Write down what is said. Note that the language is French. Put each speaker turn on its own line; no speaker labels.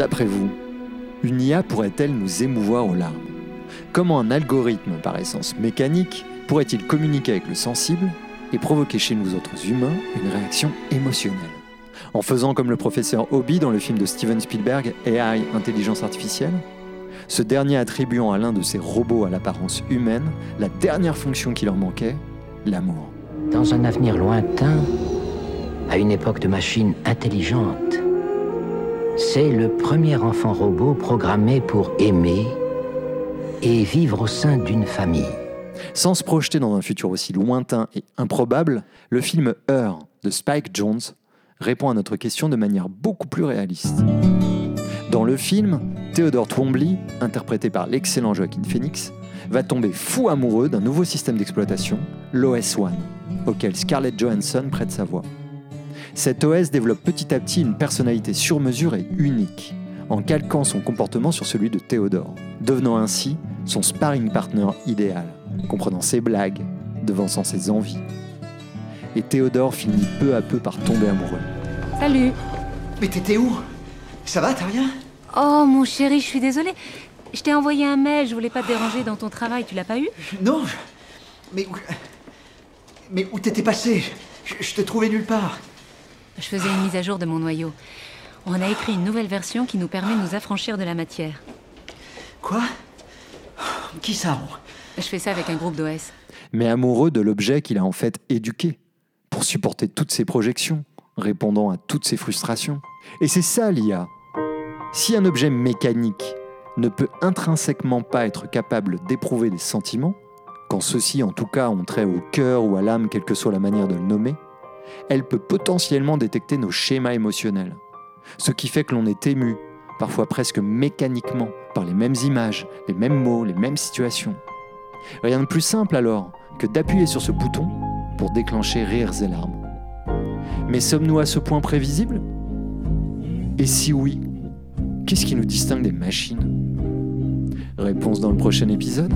D'après vous, une IA pourrait-elle nous émouvoir aux larmes? Comment un algorithme par essence mécanique pourrait-il communiquer avec le sensible et provoquer chez nous autres humains une réaction émotionnelle? En faisant comme le professeur Hobby dans le film de Steven Spielberg, AI, intelligence artificielle ce dernier attribuant à l'un de ses robots à l'apparence humaine la dernière fonction qui leur manquait, l'amour.
Dans un avenir lointain, à une époque de machines intelligentes, c'est le premier enfant robot programmé pour aimer et vivre au sein d'une famille.
Sans se projeter dans un futur aussi lointain et improbable, le film Heure de Spike Jones répond à notre question de manière beaucoup plus réaliste. Dans le film, Theodore Twombly, interprété par l'excellent Joaquin Phoenix, va tomber fou amoureux d'un nouveau système d'exploitation, l'OS One, auquel Scarlett Johansson prête sa voix. Cet OS développe petit à petit une personnalité sur mesure et unique, en calquant son comportement sur celui de Theodore, devenant ainsi son sparring partner idéal, comprenant ses blagues, devançant ses envies. Et Théodore finit peu à peu par tomber amoureux.
Salut
Mais t'étais où? Ça va, t'as rien?
Oh mon chéri, je suis désolée. Je t'ai envoyé un mail, je voulais pas te déranger dans ton travail, tu l'as pas eu?
Non, je- mais où... Mais où t'étais passé? Je, je te trouvais nulle part.
Je faisais une mise à jour de mon noyau. On a écrit une nouvelle version qui nous permet de nous affranchir de la matière.
Quoi? Qui ça
Je fais ça avec un groupe d'OS.
mais amoureux de l'objet qu'il a en fait éduqué, pour supporter toutes ses projections, répondant à toutes ses frustrations. Et c'est ça l'IA. Si un objet mécanique ne peut intrinsèquement pas être capable d'éprouver des sentiments, quand ceux-ci en tout cas ont trait au cœur ou à l'âme, quelle que soit la manière de le nommer, elle peut potentiellement détecter nos schémas émotionnels. Ce qui fait que l'on est ému, parfois presque mécaniquement, par les mêmes images, les mêmes mots, les mêmes situations. Rien de plus simple alors que d'appuyer sur ce bouton pour déclencher rires et larmes. Mais sommes-nous à ce point prévisibles? Et si oui, qu'est-ce qui nous distingue des machines? Réponse dans le prochain épisode